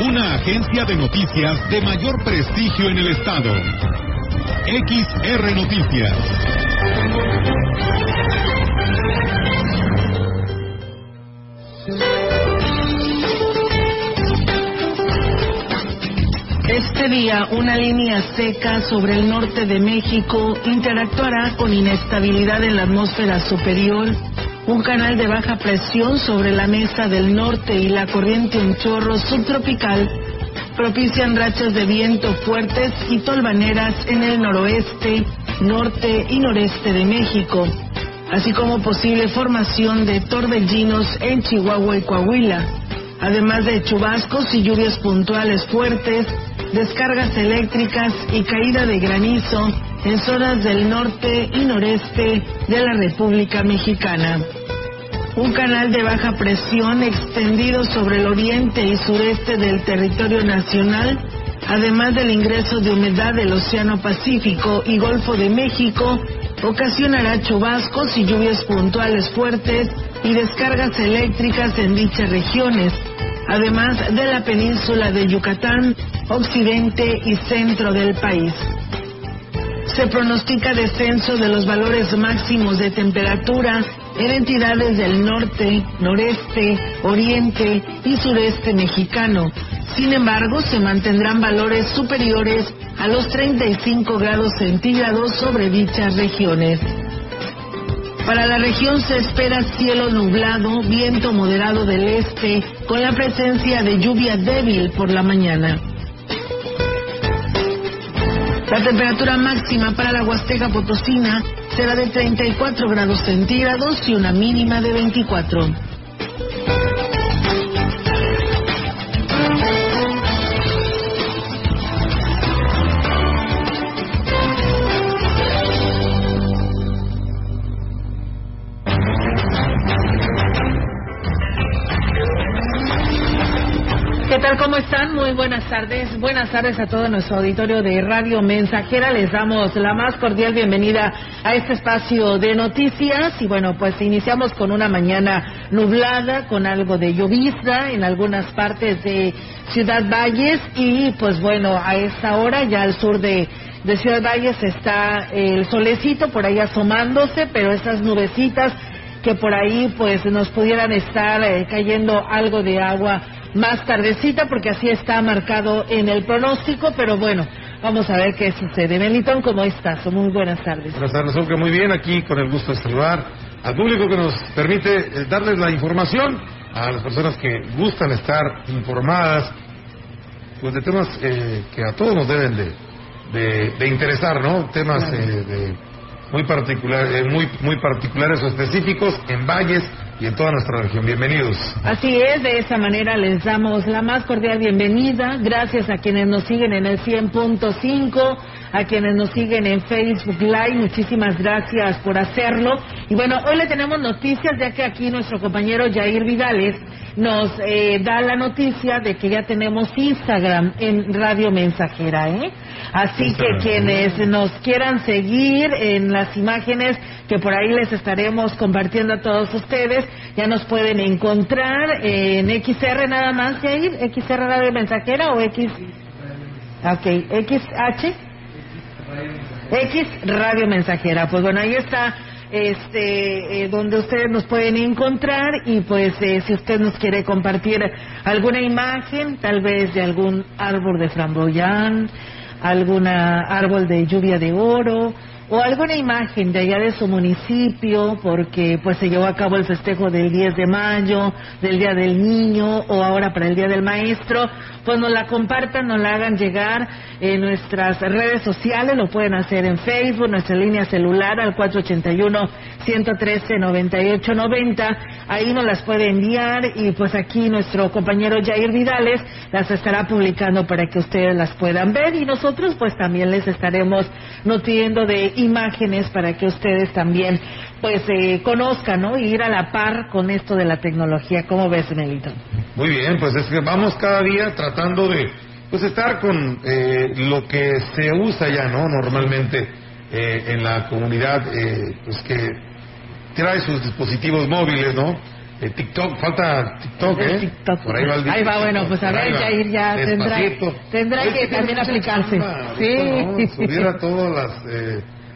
Una agencia de noticias de mayor prestigio en el estado. XR Noticias. Este día, una línea seca sobre el norte de México interactuará con inestabilidad en la atmósfera superior, un canal de baja presión sobre la mesa del norte y la corriente un chorro subtropical propician rachas de viento fuertes y tolvaneras en el noroeste, norte y noreste de México, así como posible formación de torbellinos en Chihuahua y Coahuila, además de chubascos y lluvias puntuales fuertes descargas eléctricas y caída de granizo en zonas del norte y noreste de la República Mexicana. Un canal de baja presión extendido sobre el oriente y sureste del territorio nacional, además del ingreso de humedad del Océano Pacífico y Golfo de México, ocasionará chubascos y lluvias puntuales fuertes y descargas eléctricas en dichas regiones, además de la península de Yucatán, occidente y centro del país. Se pronostica descenso de los valores máximos de temperatura en entidades del norte, noreste, oriente y sureste mexicano. Sin embargo, se mantendrán valores superiores a los 35 grados centígrados sobre dichas regiones. Para la región se espera cielo nublado, viento moderado del este, con la presencia de lluvia débil por la mañana. La temperatura máxima para la Huasteca Potosina será de 34 grados centígrados y una mínima de 24. Están? Muy buenas tardes. Buenas tardes a todo nuestro auditorio de Radio Mensajera. Les damos la más cordial bienvenida a este espacio de noticias. Y bueno, pues iniciamos con una mañana nublada, con algo de llovizna en algunas partes de Ciudad Valles. Y pues bueno, a esta hora ya al sur de, Ciudad Valles está el solecito por ahí asomándose, pero esas nubecitas que por ahí pues nos pudieran estar eh, cayendo algo de agua más tardecita porque así está marcado en el pronóstico, pero bueno, vamos a ver qué sucede. Melitón, ¿cómo estás? Muy buenas tardes. Buenas tardes, Olga. Muy bien, aquí con el gusto de saludar al público que nos permite eh, darles la información a las personas que gustan estar informadas pues de temas eh, que a todos nos deben de, de, de interesar, ¿no? Temas eh, de muy particulares, eh, muy muy particulares o específicos en valles y en toda nuestra región. Bienvenidos. Así es, de esa manera les damos la más cordial bienvenida. Gracias a quienes nos siguen en el 100.5, a quienes nos siguen en Facebook Live. Muchísimas gracias por hacerlo. Y bueno, hoy le tenemos noticias, ya que aquí nuestro compañero Jair Vidales nos eh, da la noticia de que ya tenemos Instagram en Radio Mensajera, ¿eh? Así que quienes nos quieran seguir en las imágenes que por ahí les estaremos compartiendo a todos ustedes, ya nos pueden encontrar en XR nada más, Jair, XR Radio Mensajera o X... Ok, XH. X Radio Mensajera. Pues bueno, ahí está este eh, donde ustedes nos pueden encontrar y pues eh, si usted nos quiere compartir alguna imagen, tal vez de algún árbol de framboyán, alguna árbol de lluvia de oro o alguna imagen de allá de su municipio, porque pues se llevó a cabo el festejo del 10 de mayo, del Día del Niño o ahora para el Día del Maestro, pues nos la compartan, nos la hagan llegar en nuestras redes sociales, lo pueden hacer en Facebook, nuestra línea celular al 481-113-9890, ahí nos las puede enviar y pues aquí nuestro compañero Jair Vidales las estará publicando para que ustedes las puedan ver. Y nosotros pues también les estaremos nutriendo de imágenes para que ustedes también pues eh, conozcan, ¿no? Y ir a la par con esto de la tecnología. ¿Cómo ves, Melito? Muy bien, pues es que vamos cada día tratando de pues estar con eh, lo que se usa ya, ¿no? Normalmente eh, en la comunidad, pues que trae sus dispositivos móviles, ¿no? TikTok, falta TikTok, ¿eh? TikTok. Por ahí va el Ahí va, bueno, pues a ver, Jair ya tendrá, tendrá que también aplicarse. sí. Subir a todas las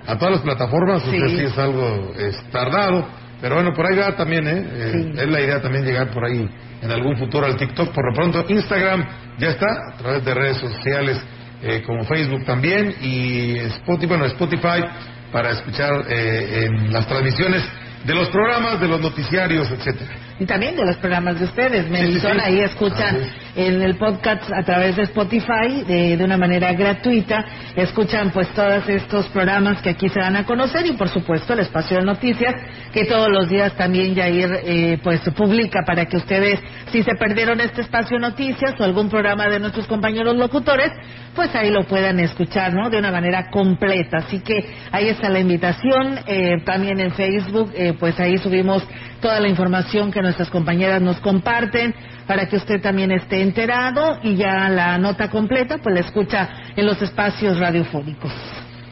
a todas las plataformas, sí. sí es algo es tardado, pero bueno, por ahí va también, ¿eh? eh es la idea también llegar por ahí en algún futuro al TikTok, por lo pronto Instagram ya está, a través de redes sociales eh, como Facebook también, y Spotify, bueno, Spotify para escuchar eh, en las transmisiones de los programas, de los noticiarios, etcétera y también de los programas de ustedes. Melitón ahí escuchan en el podcast a través de Spotify de, de, una manera gratuita. Escuchan pues todos estos programas que aquí se van a conocer y por supuesto el espacio de noticias que todos los días también Yair eh, pues publica para que ustedes si se perdieron este espacio de noticias o algún programa de nuestros compañeros locutores pues ahí lo puedan escuchar, ¿no? De una manera completa. Así que ahí está la invitación. Eh, también en Facebook, eh, pues ahí subimos toda la información que nuestras compañeras nos comparten para que usted también esté enterado y ya la nota completa, pues la escucha en los espacios radiofónicos.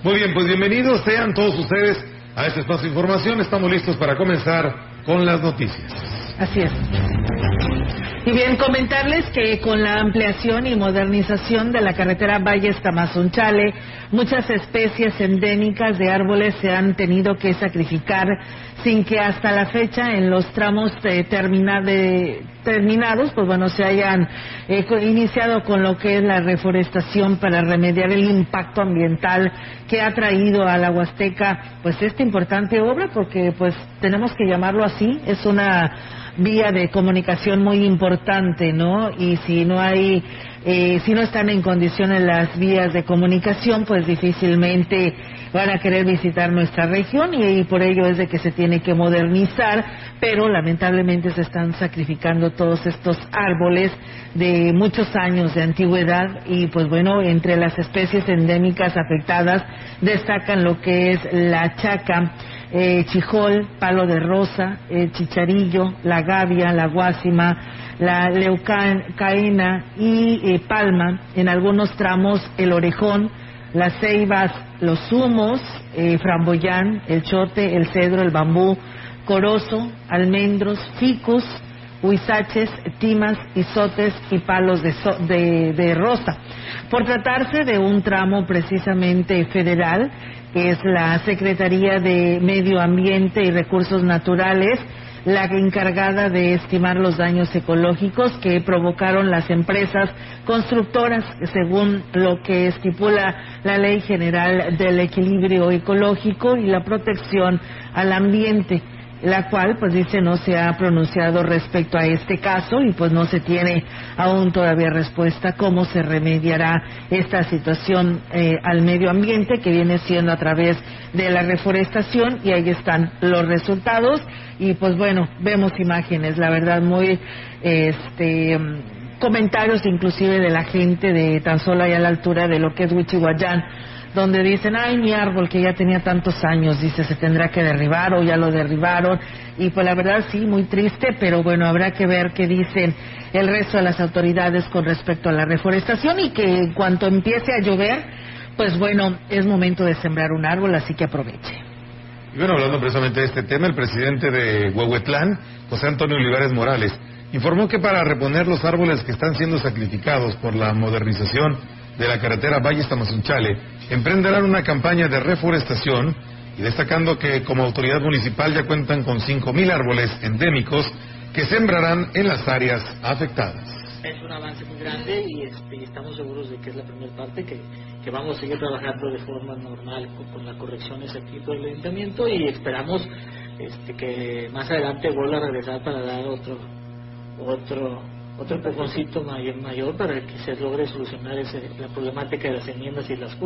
Muy bien, pues bienvenidos sean todos ustedes a este espacio de información. Estamos listos para comenzar con las noticias. Así es. Y bien, comentarles que con la ampliación y modernización de la carretera Valles Tamazunchale, muchas especies endémicas de árboles se han tenido que sacrificar sin que hasta la fecha en los tramos de terminados, pues bueno, se hayan eh, iniciado con lo que es la reforestación para remediar el impacto ambiental que ha traído a la Huasteca, pues esta importante obra, porque pues tenemos que llamarlo así, es una vía de comunicación muy importante, ¿no? Y si no hay, eh, si no están en condiciones las vías de comunicación, pues difícilmente van a querer visitar nuestra región y, por ello es de que se tiene que modernizar, pero lamentablemente se están sacrificando todos estos árboles de muchos años de antigüedad y pues bueno, entre las especies endémicas afectadas destacan lo que es la chaca, eh, chijol, palo de rosa, eh, chicharillo, la gavia, la guásima, la leucaena y eh, palma, en algunos tramos el orejón, las ceibas, los humos, framboyán, el chote, el cedro, el bambú, corozo, almendros, ficus, huizaches, timas, isotes y palos de, de rosa. Por tratarse de un tramo precisamente federal, que es la Secretaría de Medio Ambiente y Recursos Naturales, la encargada de estimar los daños ecológicos que provocaron las empresas constructoras, según lo que estipula la Ley General del Equilibrio Ecológico y la Protección al Ambiente la cual pues dice no se ha pronunciado respecto a este caso y pues no se tiene aún todavía respuesta cómo se remediará esta situación eh, al medio ambiente que viene siendo a través de la reforestación y ahí están los resultados. Y pues bueno vemos imágenes la verdad muy este comentarios inclusive de la gente de tan solo ahí a la altura de lo que es Huichihuayán donde dicen, ay, mi árbol que ya tenía tantos años, dice, se tendrá que derribar o ya lo derribaron. Y pues la verdad sí, muy triste, pero bueno, habrá que ver qué dicen el resto de las autoridades con respecto a la reforestación y que en cuanto empiece a llover, pues bueno, es momento de sembrar un árbol, así que aproveche. Y bueno, hablando precisamente de este tema, el presidente de Huehuetlán, José Antonio Olivares Morales, informó que para reponer los árboles que están siendo sacrificados por la modernización de la carretera Valle Tamazunchale, emprenderán una campaña de reforestación y destacando que como autoridad municipal ya cuentan con 5.000 árboles endémicos que sembrarán en las áreas afectadas. Es un avance muy grande y, este, estamos seguros de que es la primera parte, que, vamos a seguir trabajando de forma normal con, las correcciones aquí por el ayuntamiento y esperamos este, que más adelante vuelva a regresar para dar otro otro otro empujoncito mayor, mayor para que se logre solucionar ese, la problemática de las enmiendas y las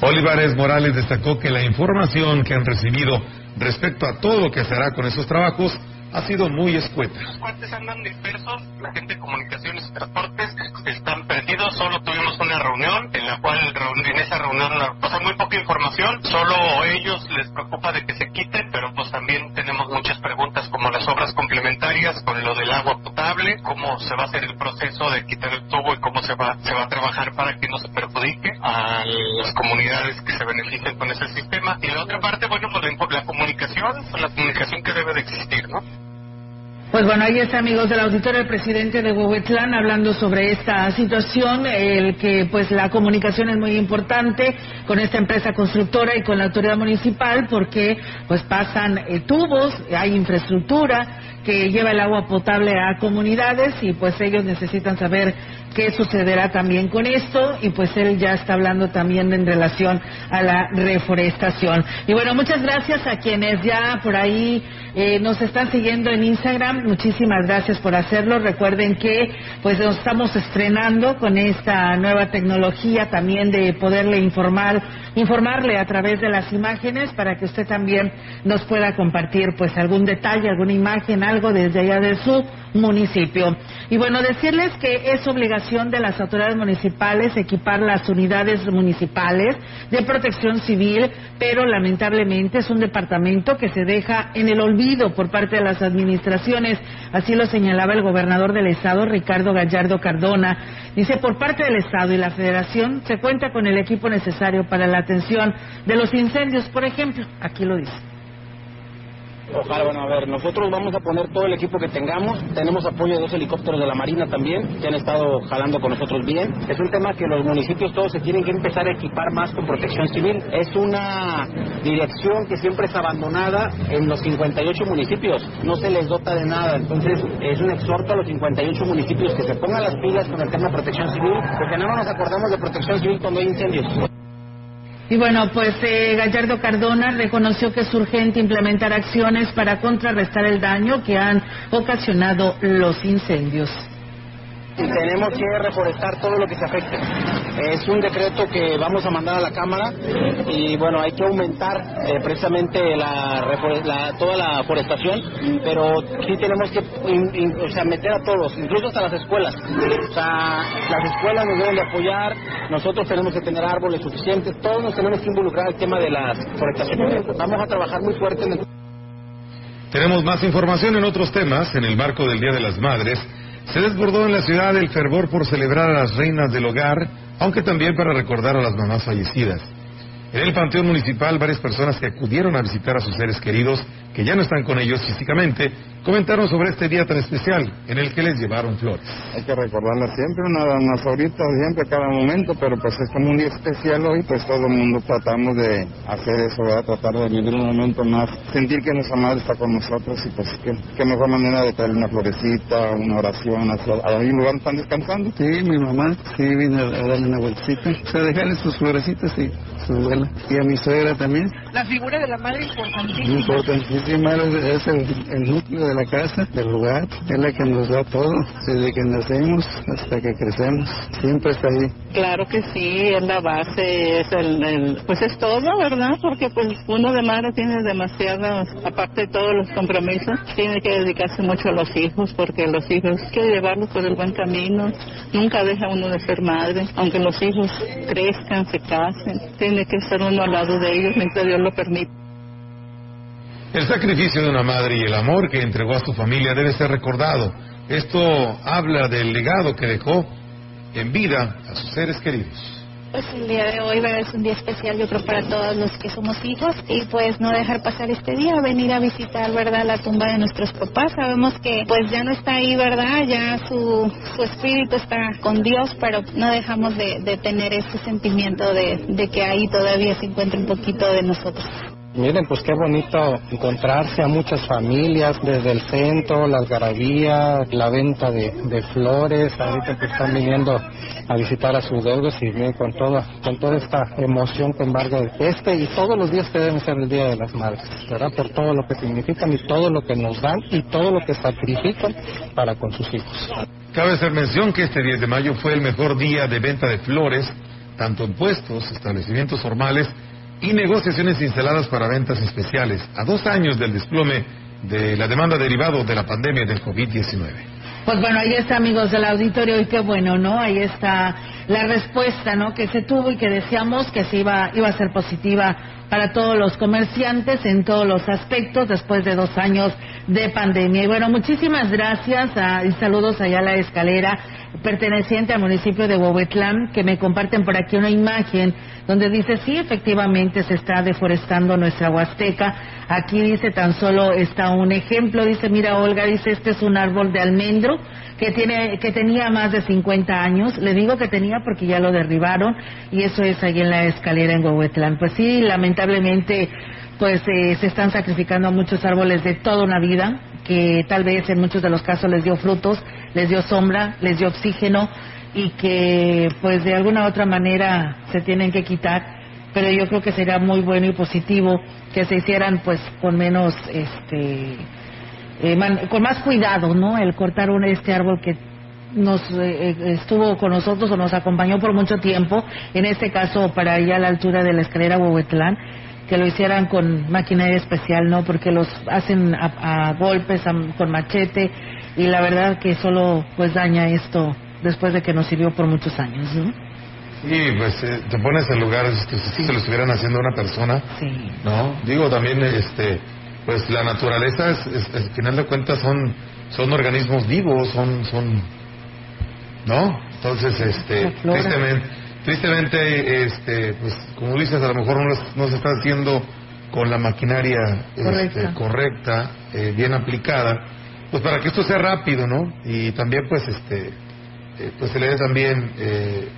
Olivares Morales destacó que la información que han recibido respecto a todo lo que se hará con esos trabajos ha sido muy escueta. Los cuates andan dispersos, la gente de comunicaciones y transportes están perdidos, solo tuvimos una reunión en la cual en esa reunión pasa muy poca información, solo ellos les preocupa de que se quiten, pero pues también tenemos muchas preguntas como las obras complementarias con lo del agua potable, cómo se va a hacer el proceso de quitar el tubo y cómo se va, se va a trabajar para que no se perjudique a las comunidades que se beneficien con ese sistema. Y la otra parte, bueno, pues la comunicación, la comunicación que debe de existir, ¿no? Pues bueno, ahí está, amigos del auditorio, el presidente de Huehuetlán hablando sobre esta situación, el que pues la comunicación es muy importante con esta empresa constructora y con la autoridad municipal porque pues pasan eh, tubos, hay infraestructura que lleva el agua potable a comunidades y pues ellos necesitan saber qué sucederá también con esto y pues él ya está hablando también en relación a la reforestación. Y bueno, muchas gracias a quienes ya por ahí eh, nos están siguiendo en Instagram. Muchísimas gracias por hacerlo. Recuerden que pues nos estamos estrenando con esta nueva tecnología también de poderle informar, informarle a través de las imágenes para que usted también nos pueda compartir pues algún detalle, alguna imagen, algo desde allá de su municipio. Y bueno, decirles que es obligación de las autoridades municipales equipar las unidades municipales de protección civil, pero lamentablemente es un departamento que se deja en el olvido por parte de las administraciones. Así lo señalaba el gobernador del estado, Ricardo Gallardo Cardona. Dice, por parte del estado y la federación se cuenta con el equipo necesario para la atención de los incendios, por ejemplo. Aquí lo dice. Ojalá, bueno, a ver, nosotros vamos a poner todo el equipo que tengamos. Tenemos apoyo de dos helicópteros de la Marina también, que han estado jalando con nosotros bien. Es un tema que los municipios todos se tienen que empezar a equipar más con protección civil. Es una dirección que siempre es abandonada en los 58 municipios. No se les dota de nada. Entonces, es un exhorto a los 58 municipios que se pongan las pilas con el tema de protección civil, porque nada más nos acordamos de protección civil cuando hay incendios. Y bueno, pues eh, Gallardo Cardona reconoció que es urgente implementar acciones para contrarrestar el daño que han ocasionado los incendios tenemos que reforestar todo lo que se afecte. Es un decreto que vamos a mandar a la Cámara y bueno, hay que aumentar eh, precisamente la, toda la forestación, pero sí tenemos que o sea, meter a todos, incluso hasta las escuelas. O sea, las escuelas nos deben de apoyar, nosotros tenemos que tener árboles suficientes, todos nos tenemos que involucrar al tema de las forestaciones. Vamos a trabajar muy fuerte en el... Tenemos más información en otros temas en el marco del Día de las Madres. Se desbordó en la ciudad el fervor por celebrar a las reinas del hogar, aunque también para recordar a las mamás fallecidas. En el Panteón Municipal, varias personas que acudieron a visitar a sus seres queridos, que ya no están con ellos físicamente, comentaron sobre este día tan especial en el que les llevaron flores. Hay que recordarla siempre, una, más ahorita, siempre, a cada momento, pero pues es como un día especial hoy, pues todo el mundo tratamos de hacer eso, ¿verdad? tratar de vivir un momento más, sentir que nuestra madre está con nosotros y pues qué, mejor manera de traerle una florecita, una oración, hacia, a un lugar están descansando. Sí, mi mamá, sí, vino a, darle una vueltita, o sea, dejarle sus florecitas y y a mi suegra también. La figura de la madre es importantísima. Importantísima, es el, núcleo de la casa, del lugar, es la que nos da todo, desde que nacemos hasta que crecemos, siempre está ahí. Claro que sí, es la base, es el, pues es todo, ¿verdad? Porque pues uno de madre tiene demasiadas, aparte de todos los compromisos, tiene que dedicarse mucho a los hijos, porque los hijos hay que llevarlos por el buen camino, nunca deja uno de ser madre, aunque los hijos crezcan, se casen, tiene que uno al lado de ellos mientras Dios lo permite. El sacrificio de una madre y el amor que entregó a su familia debe ser recordado. Esto habla del legado que dejó en vida a sus seres queridos. Pues el día de hoy es un día especial, yo creo, para todos los que somos hijos y pues no dejar pasar este día, venir a visitar, ¿verdad?, la tumba de nuestros papás. Sabemos que pues ya no está ahí, ¿verdad?, ya su, su espíritu está con Dios, pero no dejamos de, tener ese sentimiento de, de que ahí todavía se encuentra un poquito de nosotros. Miren, pues qué bonito encontrarse a muchas familias desde el centro, la algarabía, la venta de, de flores. Ahorita que están viniendo a visitar a sus deudos y miren con toda, con toda esta emoción que embarga este y todos los días que deben ser el Día de las Madres, ¿verdad? Por todo lo que significan y todo lo que nos dan y todo lo que sacrifican para con sus hijos. Cabe hacer mención que este 10 de mayo fue el mejor día de venta de flores, tanto en puestos, establecimientos formales y negociaciones instaladas para ventas especiales, a dos años del desplome de la demanda derivado de la pandemia del COVID-19. Pues bueno, ahí está, amigos del auditorio, y qué bueno, ¿no? Ahí está la respuesta, ¿no? Que se tuvo y que decíamos que se iba, iba a ser positiva para todos los comerciantes en todos los aspectos después de dos años de pandemia. Y bueno, muchísimas gracias a, y saludos allá a la escalera perteneciente al municipio de Huehuetlán, que me comparten por aquí una imagen donde dice, sí, efectivamente se está deforestando nuestra Huasteca. Aquí dice, tan solo está un ejemplo, dice, mira Olga, dice, este es un árbol de almendro que, tiene, que tenía más de 50 años. Le digo que tenía porque ya lo derribaron y eso es ahí en la escalera en Huehuetlán. Pues sí, lamentablemente, pues eh, se están sacrificando muchos árboles de toda una vida que tal vez en muchos de los casos les dio frutos, les dio sombra, les dio oxígeno y que pues de alguna u otra manera se tienen que quitar pero yo creo que sería muy bueno y positivo que se hicieran pues con menos este eh, con más cuidado no el cortar un este árbol que nos eh, estuvo con nosotros o nos acompañó por mucho tiempo en este caso para allá a la altura de la escalera Huehuetlán que lo hicieran con maquinaria especial, ¿no? Porque los hacen a, golpes, con machete, y la verdad que solo pues daña esto después de que nos sirvió por muchos años, ¿no? Sí, pues eh, te pones en lugar este, si se lo estuvieran haciendo a una persona, sí. ¿no? Digo también, este, pues la naturaleza, es, al final de cuentas son son organismos vivos, son son, ¿no? Entonces, este, tristemente tristemente, este, pues como dices, a lo mejor no, se está haciendo con la maquinaria este, correcta, eh, bien aplicada, pues para que esto sea rápido, ¿no? Y también, pues, este, eh, pues se le dé también eh,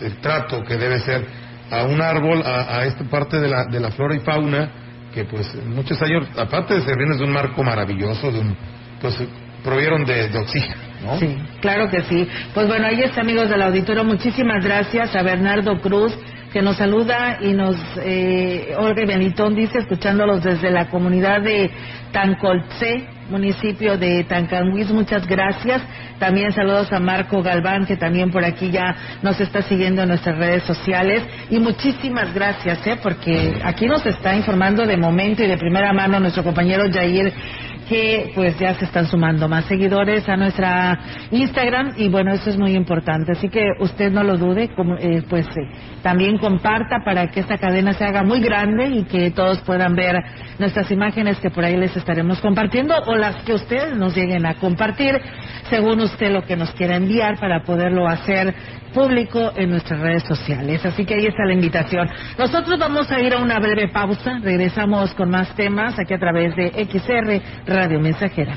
el trato que debe ser a un árbol, a, esta parte de la, de la flora y fauna, que pues muchos años, aparte de servirnos de un marco maravilloso, de un, pues provieron de oxígeno. Sí, claro que sí. Pues bueno, ahí está, amigos del auditorio. Muchísimas gracias a Bernardo Cruz, que nos saluda y nos, eh, Olga Benitón dice, escuchándolos desde la comunidad de Tancolce, municipio de Tancanguis. Muchas gracias. También saludos a Marco Galván, que también por aquí ya nos está siguiendo en nuestras redes sociales. Y muchísimas gracias, ¿eh? porque aquí nos está informando de momento y de primera mano nuestro compañero Jair que pues ya se están sumando más seguidores a nuestra Instagram y bueno, eso es muy importante. Así que usted no lo dude, como, eh, pues eh, también comparta para que esta cadena se haga muy grande y que todos puedan ver nuestras imágenes que por ahí les estaremos compartiendo o las que ustedes nos lleguen a compartir según usted lo que nos quiera enviar para poderlo hacer público en nuestras redes sociales. Así que ahí está la invitación. Nosotros vamos a ir a una breve pausa. Regresamos con más temas aquí a través de XR Radio Mensajera.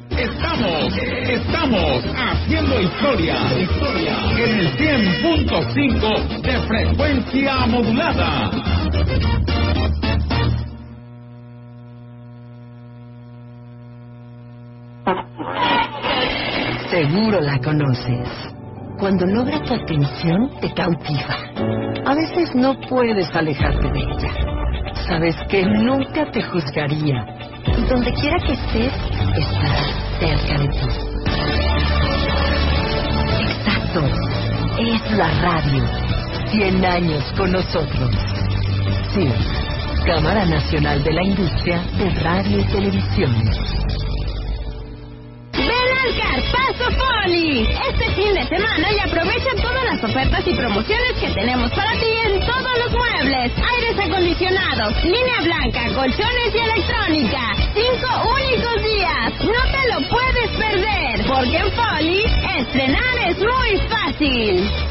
Estamos, estamos haciendo historia, historia en el 100.5 de frecuencia modulada. Seguro la conoces. Cuando logra tu atención, te cautiva. A veces no puedes alejarte de ella. Sabes que nunca te juzgaría. Y donde quiera que estés, estarás cerca de ti. Exacto. Es la radio. 100 años con nosotros. Sí. Cámara Nacional de la Industria de Radio y Televisión. ¡Ven el Carpazo Poli. Este fin de semana y aprovecha todas las ofertas y promociones que tenemos para ti en todos los muebles, aires acondicionados, línea blanca, colchones y electrónica. Cinco únicos días. No te lo puedes perder, porque en Poli estrenar es muy fácil.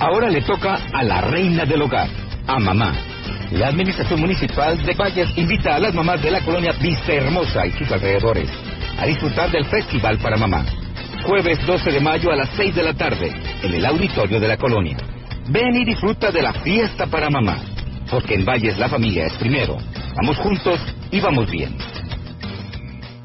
Ahora le toca a la reina del hogar, a mamá. La Administración Municipal de Valles invita a las mamás de la colonia Vista Hermosa y sus alrededores a disfrutar del Festival para Mamá. Jueves 12 de mayo a las 6 de la tarde, en el auditorio de la colonia. Ven y disfruta de la fiesta para mamá, porque en Valles la familia es primero. Vamos juntos y vamos bien.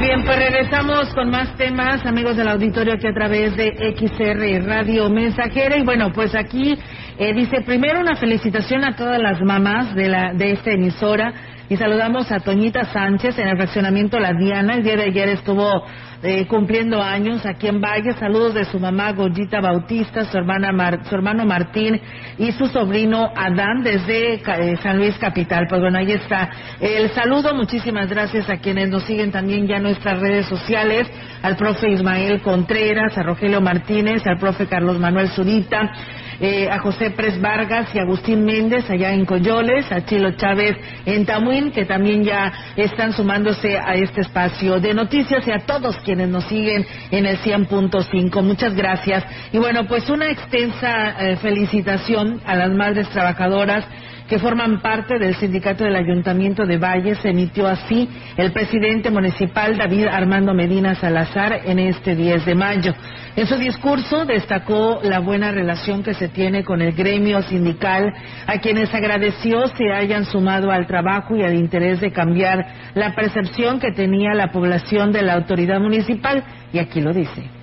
Bien, pues regresamos con más temas, amigos del auditorio, aquí a través de XR Radio Mensajera. Y bueno, pues aquí eh, dice primero una felicitación a todas las mamás de, la, de esta emisora. Y saludamos a Toñita Sánchez en el fraccionamiento La Diana. El día de ayer estuvo eh, cumpliendo años aquí en Valle. Saludos de su mamá Goyita Bautista, su, hermana Mar- su hermano Martín y su sobrino Adán desde eh, San Luis Capital. Pues bueno, ahí está el saludo. Muchísimas gracias a quienes nos siguen también ya en nuestras redes sociales. Al profe Ismael Contreras, a Rogelio Martínez, al profe Carlos Manuel Zurita. Eh, a José Pres Vargas y Agustín Méndez allá en Coyoles, a Chilo Chávez en Tamuín, que también ya están sumándose a este espacio de noticias y a todos quienes nos siguen en el 100.5. Muchas gracias. Y bueno, pues una extensa eh, felicitación a las madres trabajadoras que forman parte del sindicato del Ayuntamiento de Valles, emitió así el presidente municipal David Armando Medina Salazar en este 10 de mayo. En su discurso destacó la buena relación que se tiene con el gremio sindical, a quienes agradeció se hayan sumado al trabajo y al interés de cambiar la percepción que tenía la población de la autoridad municipal, y aquí lo dice.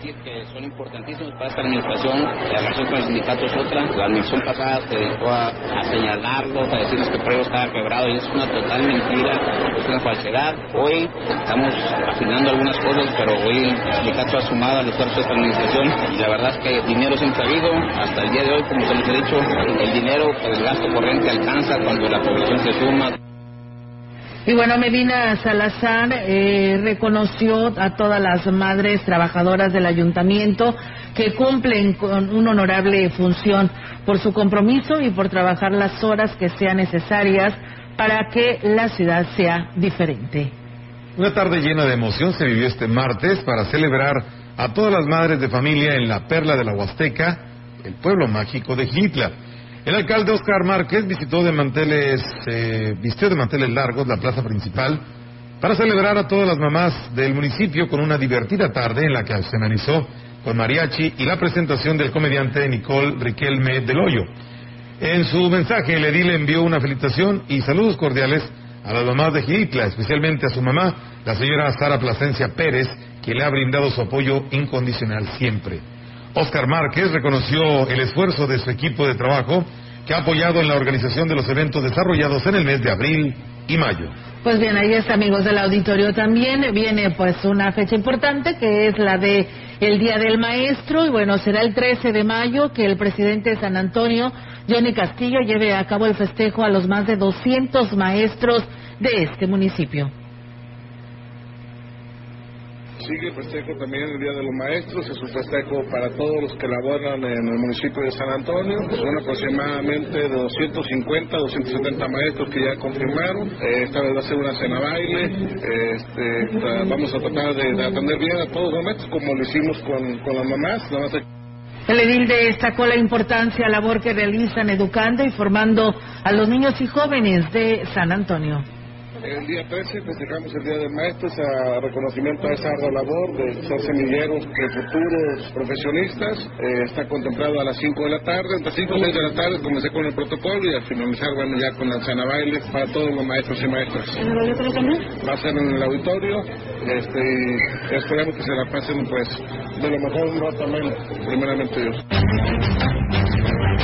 Que son importantísimos para esta administración. La relación con el sindicato es otra. La administración pasada se dedicó a, a señalarlos, a decirles que Prego estaba quebrado y es una total mentira, es una falsedad. Hoy estamos afinando algunas cosas, pero hoy el sindicato ha sumado al esfuerzo de esta administración y la verdad es que dinero siempre ha habido. Hasta el día de hoy, como se les he dicho, el dinero, el gasto corriente alcanza cuando la población se suma. Y bueno, Medina Salazar eh, reconoció a todas las madres trabajadoras del ayuntamiento que cumplen con una honorable función por su compromiso y por trabajar las horas que sean necesarias para que la ciudad sea diferente. Una tarde llena de emoción se vivió este martes para celebrar a todas las madres de familia en la Perla de la Huasteca, el pueblo mágico de Gitla. El alcalde Oscar Márquez visitó de manteles, eh, vistió de manteles largos la plaza principal para celebrar a todas las mamás del municipio con una divertida tarde en la que se analizó con mariachi y la presentación del comediante Nicole Riquelme del Hoyo. En su mensaje, el edil envió una felicitación y saludos cordiales a las mamás de Gilitla, especialmente a su mamá, la señora Sara Plasencia Pérez, que le ha brindado su apoyo incondicional siempre. Oscar Márquez reconoció el esfuerzo de su equipo de trabajo que ha apoyado en la organización de los eventos desarrollados en el mes de abril y mayo. Pues bien, ahí está, amigos del auditorio. También viene pues una fecha importante que es la de el Día del Maestro y bueno, será el 13 de mayo que el presidente de San Antonio, Johnny Castillo, lleve a cabo el festejo a los más de 200 maestros de este municipio. Sigue el festejo también el Día de los Maestros, es un festejo para todos los que laboran en el municipio de San Antonio. Son aproximadamente de 250, 270 maestros que ya confirmaron. Eh, esta vez va a ser una cena baile. Este, vamos a tratar de, atender bien a todos los maestros como lo hicimos con, con las mamás. Nada más el edil destacó la importancia labor que realizan educando y formando a los niños y jóvenes de San Antonio. El día 13 festejamos el Día del Maestro, a reconocimiento a esa ardua labor de ser semilleros de futuros profesionistas. Eh, está contemplado a las 5 de la tarde, entre 5 y 6 de la tarde comencé con el protocolo y al finalizar, bueno, ya con la cena baile para todos los maestros y maestras. Va a ser en el auditorio este, y esperamos que se la pasen pues de lo mejor, no también, primeramente Dios.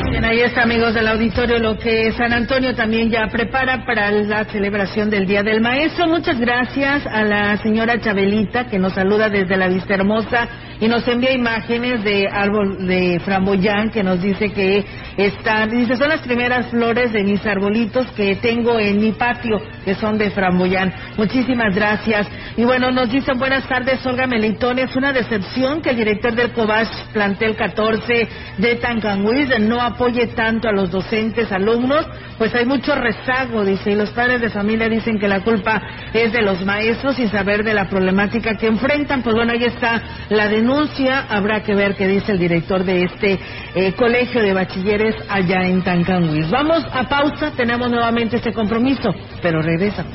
Bien, ahí está, amigos del auditorio, lo que San Antonio también ya prepara para la celebración del Día del Maestro. Muchas gracias a la señora Chabelita, que nos saluda desde la Vista Hermosa y nos envía imágenes de árbol de framboyán, que nos dice que están, dice, son las primeras flores de mis arbolitos que tengo en mi patio, que son de framboyán. Muchísimas gracias. Y bueno, nos dicen buenas tardes, Olga Melitón. Es una decepción que el director del COBAS plantel 14 de Tancanhuiz no apoye tanto a los docentes, alumnos, pues hay mucho rezago, dice, y los padres de familia dicen que la culpa es de los maestros sin saber de la problemática que enfrentan. Pues bueno, ahí está la denuncia. Habrá que ver qué dice el director de este eh, colegio de bachilleres allá en Tancanhuiz. Vamos a pausa, tenemos nuevamente este compromiso, pero regresamos.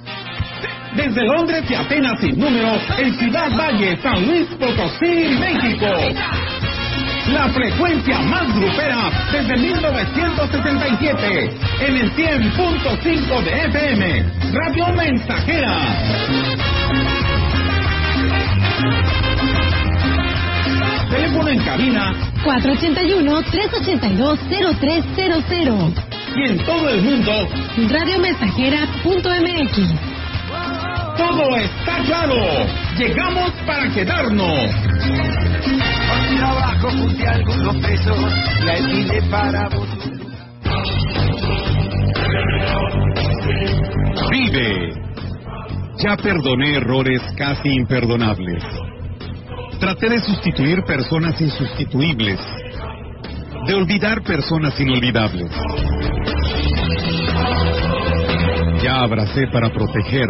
desde Londres y Atenas sin número, en Ciudad Valle, San Luis Potosí, México. La frecuencia más grupera desde 1977 en el 100.5 de FM, Radio Mensajera. Teléfono en cabina 481-382-0300. Y en todo el mundo, radiomensajera.mx. Todo está claro. Llegamos para quedarnos. trabajo algunos pesos la alquilé para vos. Vive. Ya perdoné errores casi imperdonables. Traté de sustituir personas insustituibles. De olvidar personas inolvidables. Ya abracé para proteger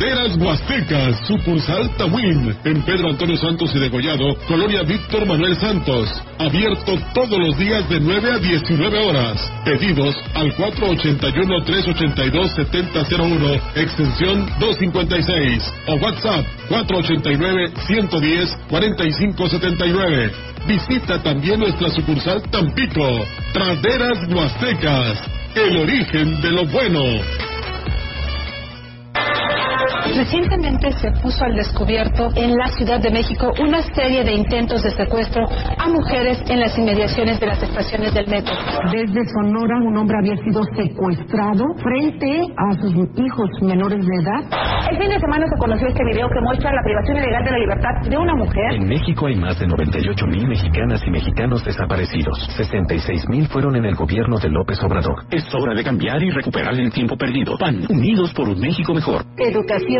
Praderas Huastecas, sucursal Tamuín, en Pedro Antonio Santos y Degollado, Colonia Víctor Manuel Santos. Abierto todos los días de 9 a 19 horas. Pedidos al 481-382-7001, extensión 256. O WhatsApp 489-110-4579. Visita también nuestra sucursal Tampico. Praderas Huastecas, el origen de lo bueno. Recientemente se puso al descubierto en la Ciudad de México una serie de intentos de secuestro a mujeres en las inmediaciones de las estaciones del metro. Desde Sonora, un hombre había sido secuestrado frente a sus hijos menores de edad. El fin de semana se conoció este video que muestra la privación ilegal de la libertad de una mujer. En México hay más de 98 mil mexicanas y mexicanos desaparecidos. 66 mil fueron en el gobierno de López Obrador. Es hora de cambiar y recuperar el tiempo perdido. PAN, unidos por un México mejor. Educación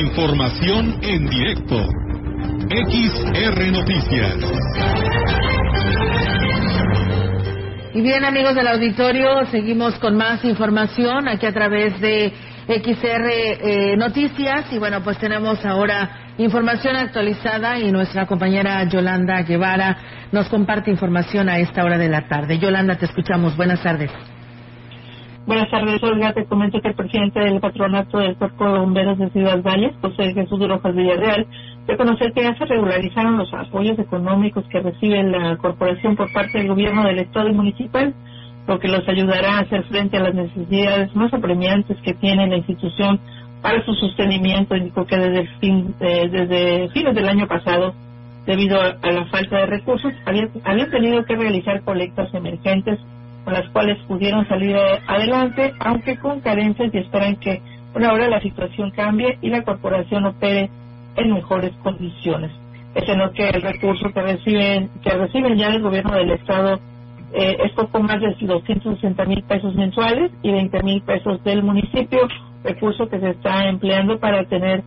Información en directo. XR Noticias. Y bien, amigos del auditorio, seguimos con más información aquí a través de XR eh, Noticias. Y bueno, pues tenemos ahora información actualizada y nuestra compañera Yolanda Guevara nos comparte información a esta hora de la tarde. Yolanda, te escuchamos. Buenas tardes. Buenas tardes, Olga. Te comento que el presidente del patronato del Cuerpo de Bomberos de Ciudad Valles, José Jesús Rojas Villarreal, reconoció que ya se regularizaron los apoyos económicos que recibe la corporación por parte del gobierno del Estado y municipal, lo que los ayudará a hacer frente a las necesidades más apremiantes que tiene la institución para su sostenimiento. Indicó que desde, fin, eh, desde fines del año pasado, debido a, a la falta de recursos, habían, habían tenido que realizar colectas emergentes las cuales pudieron salir adelante, aunque con carencias y esperan que por ahora la situación cambie y la corporación opere en mejores condiciones. Es en lo que el recurso que reciben, que reciben ya el gobierno del estado eh, es poco más de 260 mil pesos mensuales y 20 mil pesos del municipio, recurso que se está empleando para tener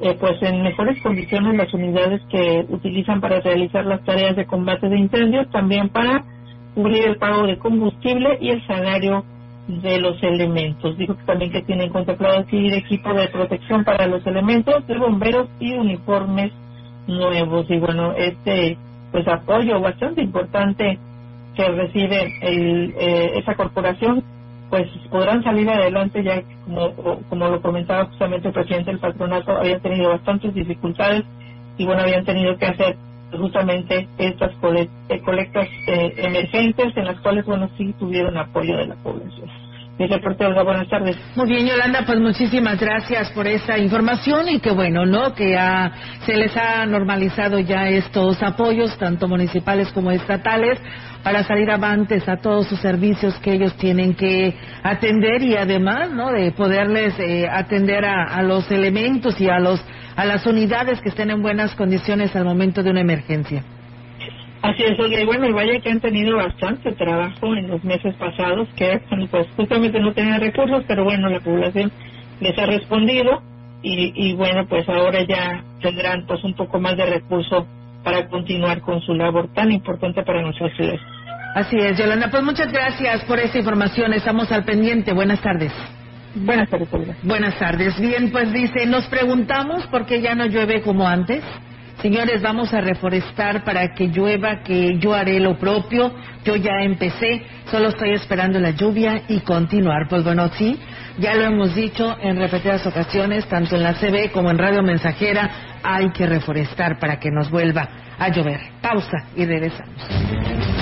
eh, pues en mejores condiciones las unidades que utilizan para realizar las tareas de combate de incendios, también para cubrir el pago de combustible y el salario de los elementos. Dijo que también que tienen contemplado adquirir equipo de protección para los elementos de bomberos y uniformes nuevos. Y bueno, este pues apoyo bastante importante que recibe el, eh, esa corporación, pues podrán salir adelante ya como, como lo comentaba justamente el presidente del patronato, habían tenido bastantes dificultades y bueno, habían tenido que hacer justamente estas colectas eh, emergentes en las cuales, bueno, sí tuvieron apoyo de la población. Mi reporte, Olga, buenas tardes. Muy bien, Yolanda, pues muchísimas gracias por esa información y que bueno, ¿no? Que ya se les ha normalizado ya estos apoyos, tanto municipales como estatales, para salir avantes a todos sus servicios que ellos tienen que atender y además, ¿no? De poderles eh, atender a, a los elementos y a los a las unidades que estén en buenas condiciones al momento de una emergencia. Así es. Y bueno, y vaya que han tenido bastante trabajo en los meses pasados, que pues justamente no tenían recursos, pero bueno, la población les ha respondido y, y bueno, pues ahora ya tendrán pues un poco más de recursos para continuar con su labor tan importante para nuestra ciudad. Así es, Yolanda. Pues muchas gracias por esta información. Estamos al pendiente. Buenas tardes. Buenas tardes. Buenas tardes. Bien, pues dice, nos preguntamos por qué ya no llueve como antes. Señores, vamos a reforestar para que llueva, que yo haré lo propio. Yo ya empecé, solo estoy esperando la lluvia y continuar. Pues bueno, sí, ya lo hemos dicho en repetidas ocasiones, tanto en la CB como en Radio Mensajera, hay que reforestar para que nos vuelva a llover. Pausa y regresamos.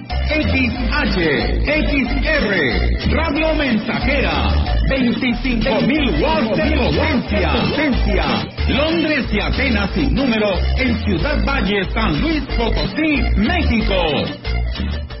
XH, XR, Radio Mensajera, 25.000 watts de potencia, potencia. Londres y Atenas sin número en Ciudad Valle, San Luis Potosí, México.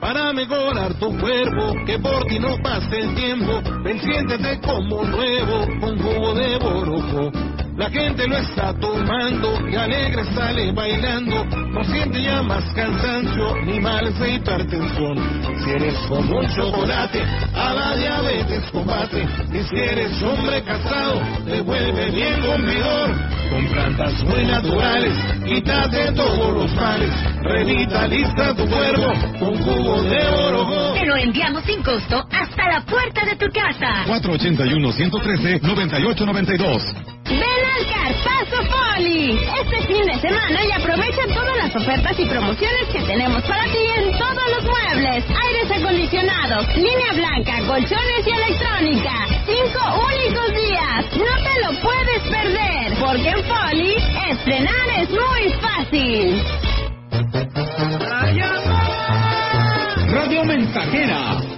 Para mejorar tu cuerpo, que por ti no pase el tiempo, ven siéntete como nuevo, con jugo de borojo. La gente lo está tomando y alegre sale bailando, no siente ya más cansancio ni males de hipertensión. Si eres como un chocolate, a la diabetes combate, y si eres hombre casado, te vuelve bien con vigor. Con plantas muy naturales, quítate todos los males, revitaliza tu cuervo con jugo de orojo. Te lo enviamos sin costo hasta la puerta de tu casa. 481-113-9892. Al Carpazo Poli este fin de semana y aprovecha todas las ofertas y promociones que tenemos para ti en todos los muebles, aires acondicionados, línea blanca, colchones y electrónica. Cinco únicos días, no te lo puedes perder, porque en Poli estrenar es muy fácil. Radio Mensajera,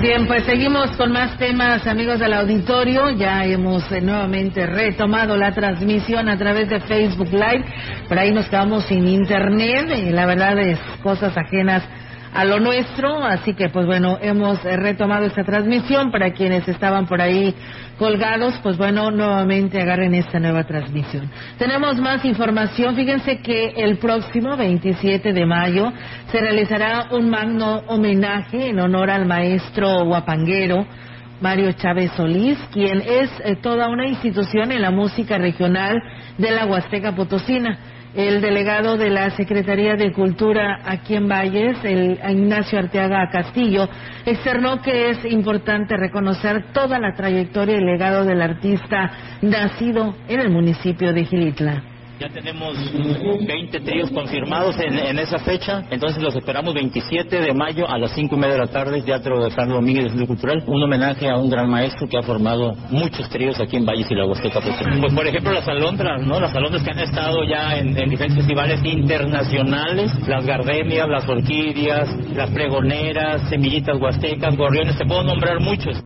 Bien, pues seguimos con más temas, amigos del auditorio. Ya hemos eh, nuevamente retomado la transmisión a través de Facebook Live. Por ahí nos quedamos sin internet y la verdad es cosas ajenas a lo nuestro, así que pues bueno, hemos eh, retomado esta transmisión. Para quienes estaban por ahí colgados, pues bueno, nuevamente agarren esta nueva transmisión. Tenemos más información, fíjense que el próximo 27 de mayo se realizará un magno homenaje en honor al maestro guapanguero Mario Chávez Solís, quien es eh, toda una institución en la música regional de la Huasteca Potosina el delegado de la Secretaría de Cultura aquí en Valles, el Ignacio Arteaga Castillo, externó que es importante reconocer toda la trayectoria y legado del artista nacido en el municipio de Gilitla. Ya tenemos 20 tríos confirmados en, en, esa fecha, entonces los esperamos 27 de mayo a las 5 y media de la tarde, Teatro de Carlos Domínguez del Centro Cultural, un homenaje a un gran maestro que ha formado muchos tríos aquí en Valles y la Huasteca Pues por ejemplo las alondras, ¿no? Las alondras que han estado ya en, en diferentes festivales internacionales, las gardenias, las orquídeas, las pregoneras, semillitas huastecas, gorriones, se puedo nombrar muchos.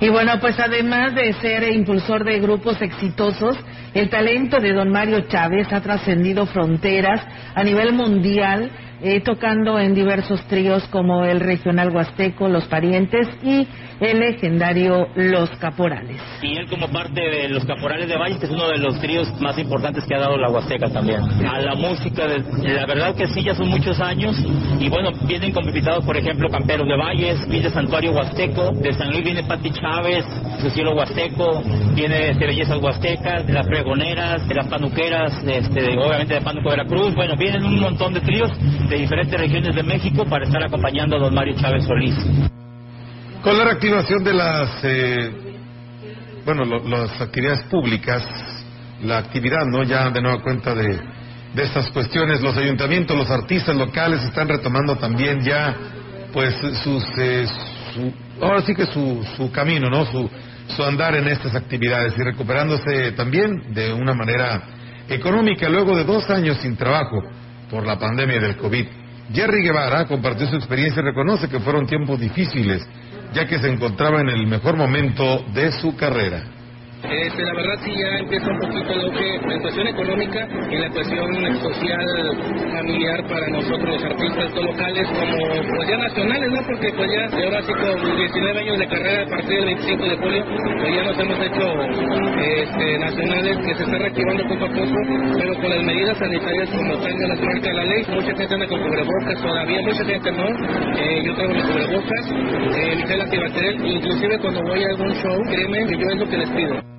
Y bueno, pues además de ser impulsor de grupos exitosos, el talento de don Mario Chávez ha trascendido fronteras a nivel mundial eh, tocando en diversos tríos como el regional huasteco, Los Parientes y el legendario Los Caporales. Y él como parte de Los Caporales de Valles, que es uno de los tríos más importantes que ha dado la Huasteca también. A la música, la verdad que sí, ya son muchos años y bueno, vienen con invitados, por ejemplo, Camperos de Valles, Villa Santuario Huasteco, de San Luis viene Pati Chávez, su cielo Huasteco, viene de Bellezas Huastecas, de las Pregoneras, de las Panuqueras, este, obviamente de Pánuco Veracruz, bueno, vienen un montón de tríos de diferentes regiones de México para estar acompañando a don Mario Chávez Solís. Con la reactivación de las, eh, bueno, las actividades públicas, la actividad, ¿no? Ya de nueva cuenta de, de estas cuestiones, los ayuntamientos, los artistas locales están retomando también ya, pues, sus, eh, ahora sí que su, su camino, ¿no? Su, su andar en estas actividades y recuperándose también de una manera económica luego de dos años sin trabajo por la pandemia del COVID. Jerry Guevara compartió su experiencia y reconoce que fueron tiempos difíciles, ya que se encontraba en el mejor momento de su carrera. Este, la verdad sí ya empieza un poquito lo que la cuestión económica y la cuestión social familiar para nosotros los artistas locales como pues ya nacionales, ¿no? Porque pues ya ahora sí con 19 años de carrera a partir del 25 de julio pues ya nos hemos hecho este, nacionales que se están reactivando poco a poco, pero con las medidas sanitarias como tenga las marca la ley, mucha gente anda con cubrebocas todavía, mucha gente no, eh, yo tengo mis cubrebocas, eh, mi antibacterial, inclusive cuando voy a algún show, créeme que yo es lo que les pido.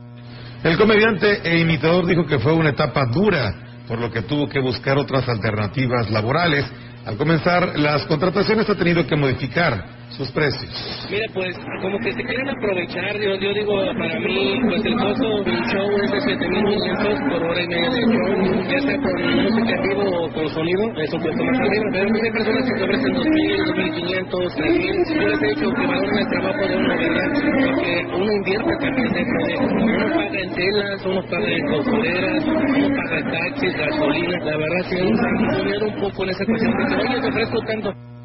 El comediante e imitador dijo que fue una etapa dura, por lo que tuvo que buscar otras alternativas laborales. Al comenzar las contrataciones ha tenido que modificar sus precios. Mira, pues como que se quieren aprovechar, yo, yo digo, para mí, pues el costo de un show es de 7.500 por hora y media de show, ya sea con música o con sonido, eso cuesta más arriba, pero hay personas que se ofrecen 2.000, 2.500, 3.000, yo les he dicho que valoren el trabajo de uno, ¿verdad? Porque uno invierte también dentro de uno paga en telas, uno paga en costureras, uno paga taxis, gasolina, la verdad sí, uno un poco en esa cuestión, porque oye, te ofrezco tanto.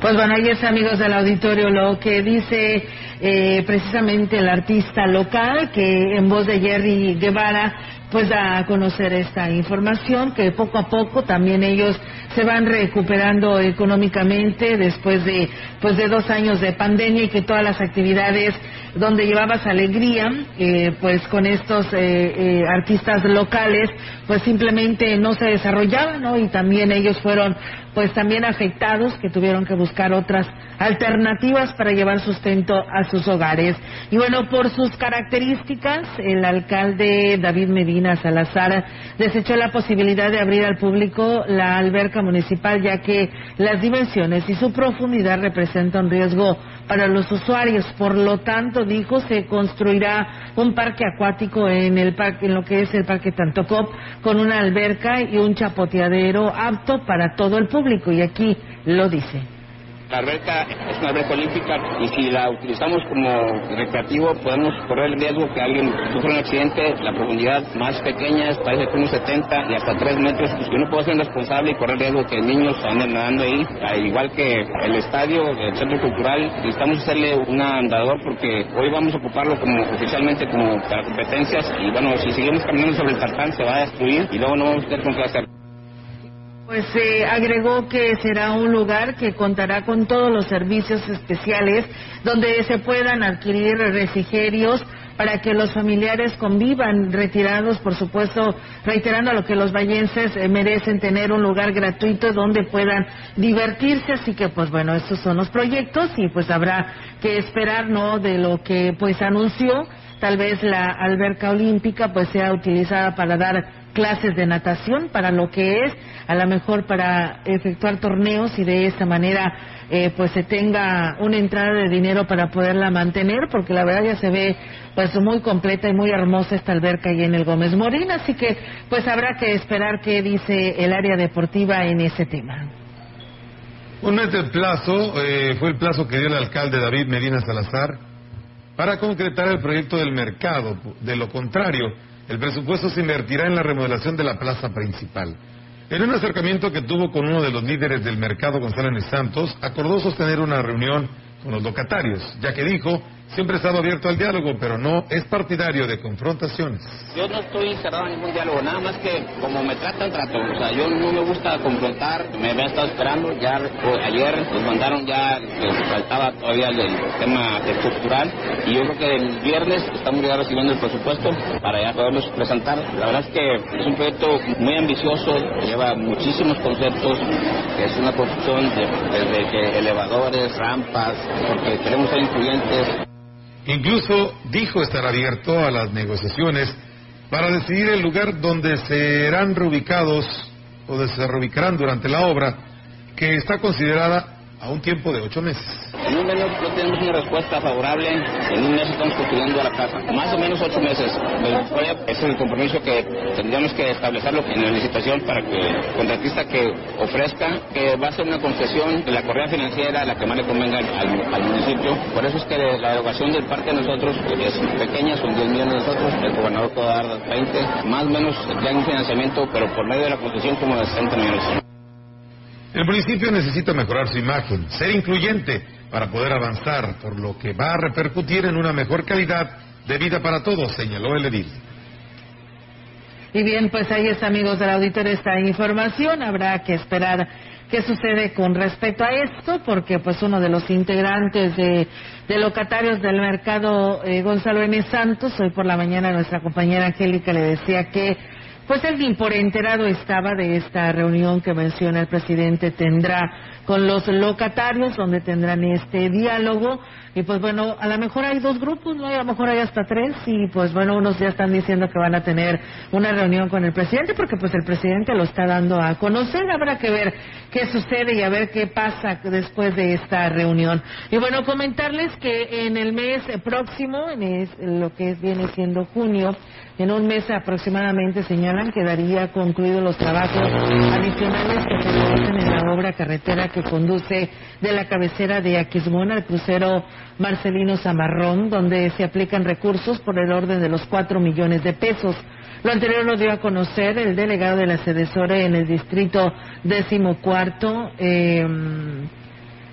Pues bueno, ahí es amigos del auditorio lo que dice eh, precisamente el artista local que en voz de Jerry Guevara pues da a conocer esta información que poco a poco también ellos se van recuperando económicamente después de pues de dos años de pandemia y que todas las actividades donde llevabas alegría eh, pues con estos eh, eh, artistas locales pues simplemente no se desarrollaban ¿no? y también ellos fueron pues también afectados que tuvieron que buscar otras alternativas para llevar sustento a sus hogares. Y bueno, por sus características, el alcalde David Medina Salazar desechó la posibilidad de abrir al público la alberca municipal ya que las dimensiones y su profundidad representan un riesgo para los usuarios. Por lo tanto, dijo, se construirá un parque acuático en el parque, en lo que es el parque Tantocop, con una alberca y un chapoteadero apto para todo el público. Y aquí lo dice. La alberca es una alberca olímpica y si la utilizamos como recreativo podemos correr el riesgo que alguien sufra un accidente. La profundidad más pequeña es parece que unos 70 y hasta 3 metros. Pues yo no puedo ser responsable y correr el riesgo que niños anden nadando ahí. Al igual que el estadio, el centro cultural, necesitamos hacerle un andador porque hoy vamos a ocuparlo como oficialmente como para competencias y bueno, si seguimos caminando sobre el tartán se va a destruir y luego no vamos a tener con qué hacer. Pues se agregó que será un lugar que contará con todos los servicios especiales donde se puedan adquirir refrigerios para que los familiares convivan retirados, por supuesto, reiterando a lo que los vallenses eh, merecen tener un lugar gratuito donde puedan divertirse, así que pues bueno, estos son los proyectos y pues habrá que esperar, ¿no?, de lo que pues anunció, tal vez la alberca olímpica pues sea utilizada para dar clases de natación para lo que es, a lo mejor para efectuar torneos y de esta manera eh, pues se tenga una entrada de dinero para poderla mantener, porque la verdad ya se ve pues muy completa y muy hermosa esta alberca ahí en el Gómez Morín, así que pues habrá que esperar qué dice el área deportiva en ese tema. Un mes de plazo eh, fue el plazo que dio el alcalde David Medina Salazar para concretar el proyecto del mercado. De lo contrario, el presupuesto se invertirá en la remodelación de la plaza principal. En un acercamiento que tuvo con uno de los líderes del mercado, González Santos, acordó sostener una reunión con los locatarios, ya que dijo siempre ha estado abierto al diálogo, pero no es partidario de confrontaciones. Yo no estoy cerrado a ningún diálogo, nada más que como me tratan, trato. O sea, yo no me gusta confrontar, me había estado esperando, ya ayer nos mandaron ya, que faltaba todavía el, tema estructural, y yo creo que el viernes estamos ya recibiendo el presupuesto para ya poderlos presentar. La verdad es que es un proyecto muy ambicioso, lleva muchísimos conceptos, es una construcción desde que elevadores, rampas, porque queremos ser incluyentes. Incluso dijo estar abierto a las negociaciones para decidir el lugar donde serán reubicados o se reubicarán durante la obra, que está considerada a un tiempo de ocho meses. En un mes no tenemos una respuesta favorable, en un mes estamos construyendo la casa, más o menos ocho meses. es el compromiso que tendríamos que establecerlo en la licitación para que el contratista que ofrezca, que va a ser una concesión de la correa financiera, la que más le convenga al, municipio. Por eso es que la erogación del parque de nosotros es pequeña, son 10 millones de nosotros, el gobernador puede dar 20, más o menos ya un financiamiento, pero por medio de la concesión como de 60 millones. El municipio necesita mejorar su imagen, ser incluyente para poder avanzar, por lo que va a repercutir en una mejor calidad de vida para todos, señaló el edil. Y bien, pues ahí está, amigos del auditorio, esta información. Habrá que esperar qué sucede con respecto a esto, porque pues uno de los integrantes de, locatarios del mercado, eh, Gonzalo M. Santos, hoy por la mañana nuestra compañera Angélica le decía que pues el ni por enterado estaba de esta reunión que menciona el presidente tendrá con los locatarios, donde tendrán este diálogo. Y pues bueno, a lo mejor hay dos grupos, ¿no? Y a lo mejor hay hasta tres. Y pues bueno, unos ya están diciendo que van a tener una reunión con el presidente, porque pues el presidente lo está dando a conocer. Habrá que ver qué sucede y a ver qué pasa después de esta reunión. Y bueno, comentarles que en el mes próximo, en lo que viene siendo junio, en un mes aproximadamente señalan quedaría concluidos los trabajos adicionales que se hacen en la obra carretera que conduce de la cabecera de Aquismón al crucero Marcelino Zamarrón, donde se aplican recursos por el orden de los cuatro millones de pesos. Lo anterior lo dio a conocer el delegado de la Sedesore en el distrito decimocuarto. Eh,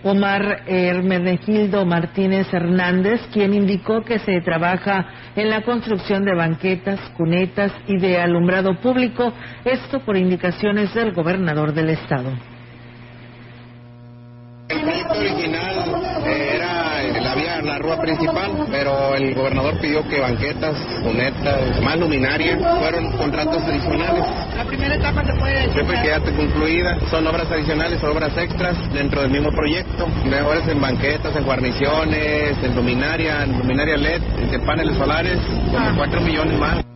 Omar Hermenegildo Martínez Hernández, quien indicó que se trabaja en la construcción de banquetas, cunetas y de alumbrado público, esto por indicaciones del gobernador del estado. Original era la rúa principal, pero el gobernador pidió que banquetas, cunetas, más luminaria, fueron contratos adicionales. La primera etapa se puede decir. Siempre quedaste concluida, son obras adicionales, obras extras dentro del mismo proyecto. Mejores en banquetas, en guarniciones, en luminaria, en luminaria LED, en paneles solares, como 4 millones más.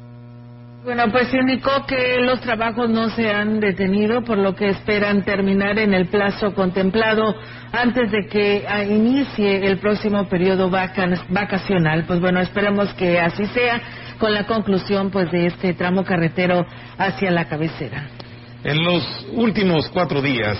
Bueno, pues indicó que los trabajos no se han detenido, por lo que esperan terminar en el plazo contemplado antes de que ah, inicie el próximo periodo vacacional. Pues bueno, esperemos que así sea con la conclusión pues de este tramo carretero hacia la cabecera. En los últimos cuatro días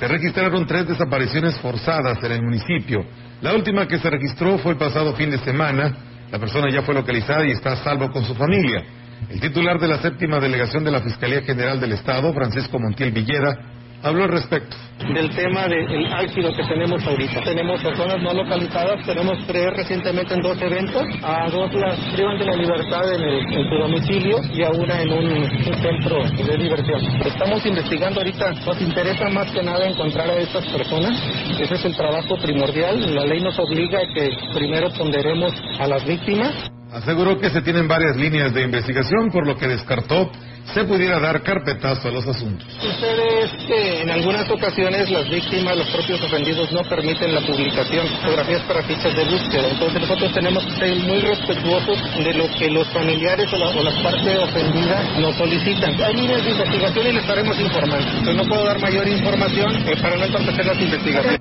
se registraron tres desapariciones forzadas en el municipio. La última que se registró fue el pasado fin de semana. La persona ya fue localizada y está a salvo con su familia. El titular de la séptima delegación de la Fiscalía General del Estado, Francisco Montiel Villeda, habló al respecto. Del tema del álgido que tenemos ahorita. Tenemos personas no localizadas, tenemos tres recientemente en dos eventos, a dos las privan de la libertad en, el, en su domicilio y a una en un, centro de diversión. Estamos investigando ahorita, nos interesa más que nada encontrar a estas personas, ese es el trabajo primordial, la ley nos obliga a que primero ponderemos a las víctimas Aseguró que se tienen varias líneas de investigación, por lo que descartó se pudiera dar carpetazo a los asuntos. Sucede es que en algunas ocasiones las víctimas, los propios ofendidos, no permiten la publicación de fotografías para fichas de búsqueda. Entonces nosotros tenemos que ser muy respetuosos de lo que los familiares o la, o la parte ofendida nos solicitan. Hay líneas de investigación y les estaremos informando. Entonces no puedo dar mayor información eh, para no entorpecer las investigaciones.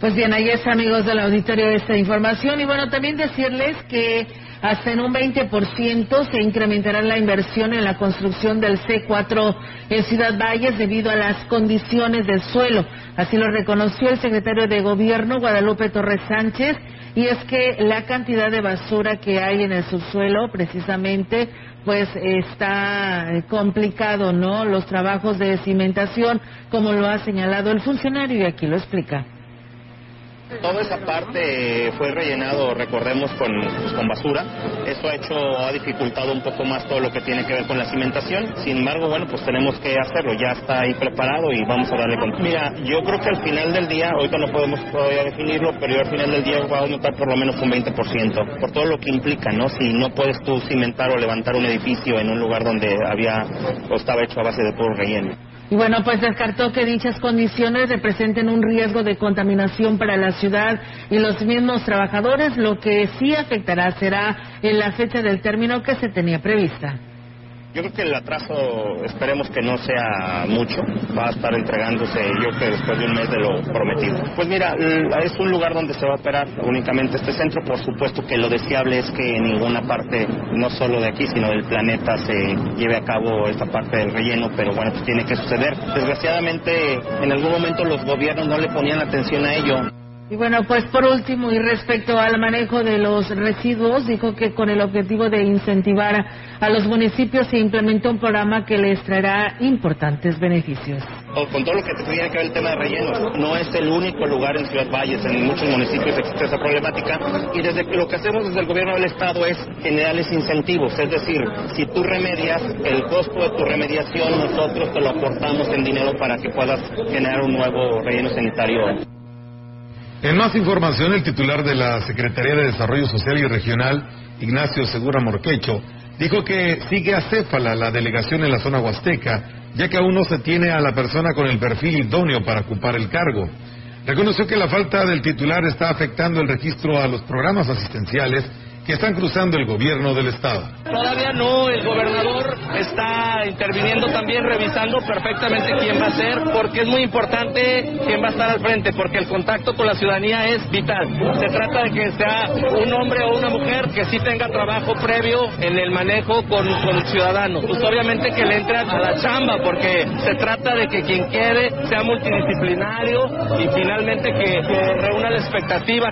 Pues bien, ahí está, amigos del auditorio, esta información. Y bueno, también decirles que hasta en un 20% se incrementará la inversión en la construcción del C4 en Ciudad Valles debido a las condiciones del suelo. Así lo reconoció el secretario de Gobierno, Guadalupe Torres Sánchez, y es que la cantidad de basura que hay en el subsuelo, precisamente, pues está complicado, ¿no? Los trabajos de cimentación, como lo ha señalado el funcionario, y aquí lo explica Toda esa parte fue rellenado, recordemos, con, pues, con basura. Eso ha hecho, ha dificultado un poco más todo lo que tiene que ver con la cimentación. Sin embargo, bueno, pues tenemos que hacerlo. Ya está ahí preparado y vamos a darle con. Mira, yo creo que al final del día, ahorita no podemos todavía definirlo, pero yo al final del día va a aumentar por lo menos un 20%, por todo lo que implica, ¿no? Si no puedes tú cimentar o levantar un edificio en un lugar donde había o estaba hecho a base de puro relleno. Y bueno, pues descartó que dichas condiciones representen un riesgo de contaminación para la ciudad y los mismos trabajadores. Lo que sí afectará será en la fecha del término que se tenía prevista. Yo creo que el atraso esperemos que no sea mucho, va a estar entregándose yo creo que después de un mes de lo prometido. Pues mira, es un lugar donde se va a operar únicamente este centro, por supuesto que lo deseable es que en ninguna parte, no solo de aquí, sino del planeta se lleve a cabo esta parte del relleno, pero bueno, pues tiene que suceder. Desgraciadamente, en algún momento los gobiernos no le ponían atención a ello. Y bueno, pues por último, y respecto al manejo de los residuos, dijo que con el objetivo de incentivar a los municipios se implementó un programa que les traerá importantes beneficios. Con todo lo que tiene que ver el tema de rellenos, no es el único lugar en Ciudad Valles, en muchos municipios existe esa problemática y desde que lo que hacemos desde el gobierno del estado es generarles incentivos, es decir, si tú remedias el costo de tu remediación, nosotros te lo aportamos en dinero para que puedas generar un nuevo relleno sanitario. En más información, el titular de la Secretaría de Desarrollo Social y Regional, Ignacio Segura Morquecho, dijo que sigue acéfala la delegación en la zona huasteca, ya que aún no se tiene a la persona con el perfil idóneo para ocupar el cargo. Reconoció que la falta del titular está afectando el registro a los programas asistenciales que están cruzando el gobierno del Estado. Todavía no, el gobernador está interviniendo también, revisando perfectamente quién va a ser, porque es muy importante quién va a estar al frente, porque el contacto con la ciudadanía es vital. Se trata de que sea un hombre o una mujer que sí tenga trabajo previo en el manejo con, con ciudadanos. Pues obviamente que le entre a la chamba, porque se trata de que quien quede sea multidisciplinario y finalmente que, que reúna la expectativa.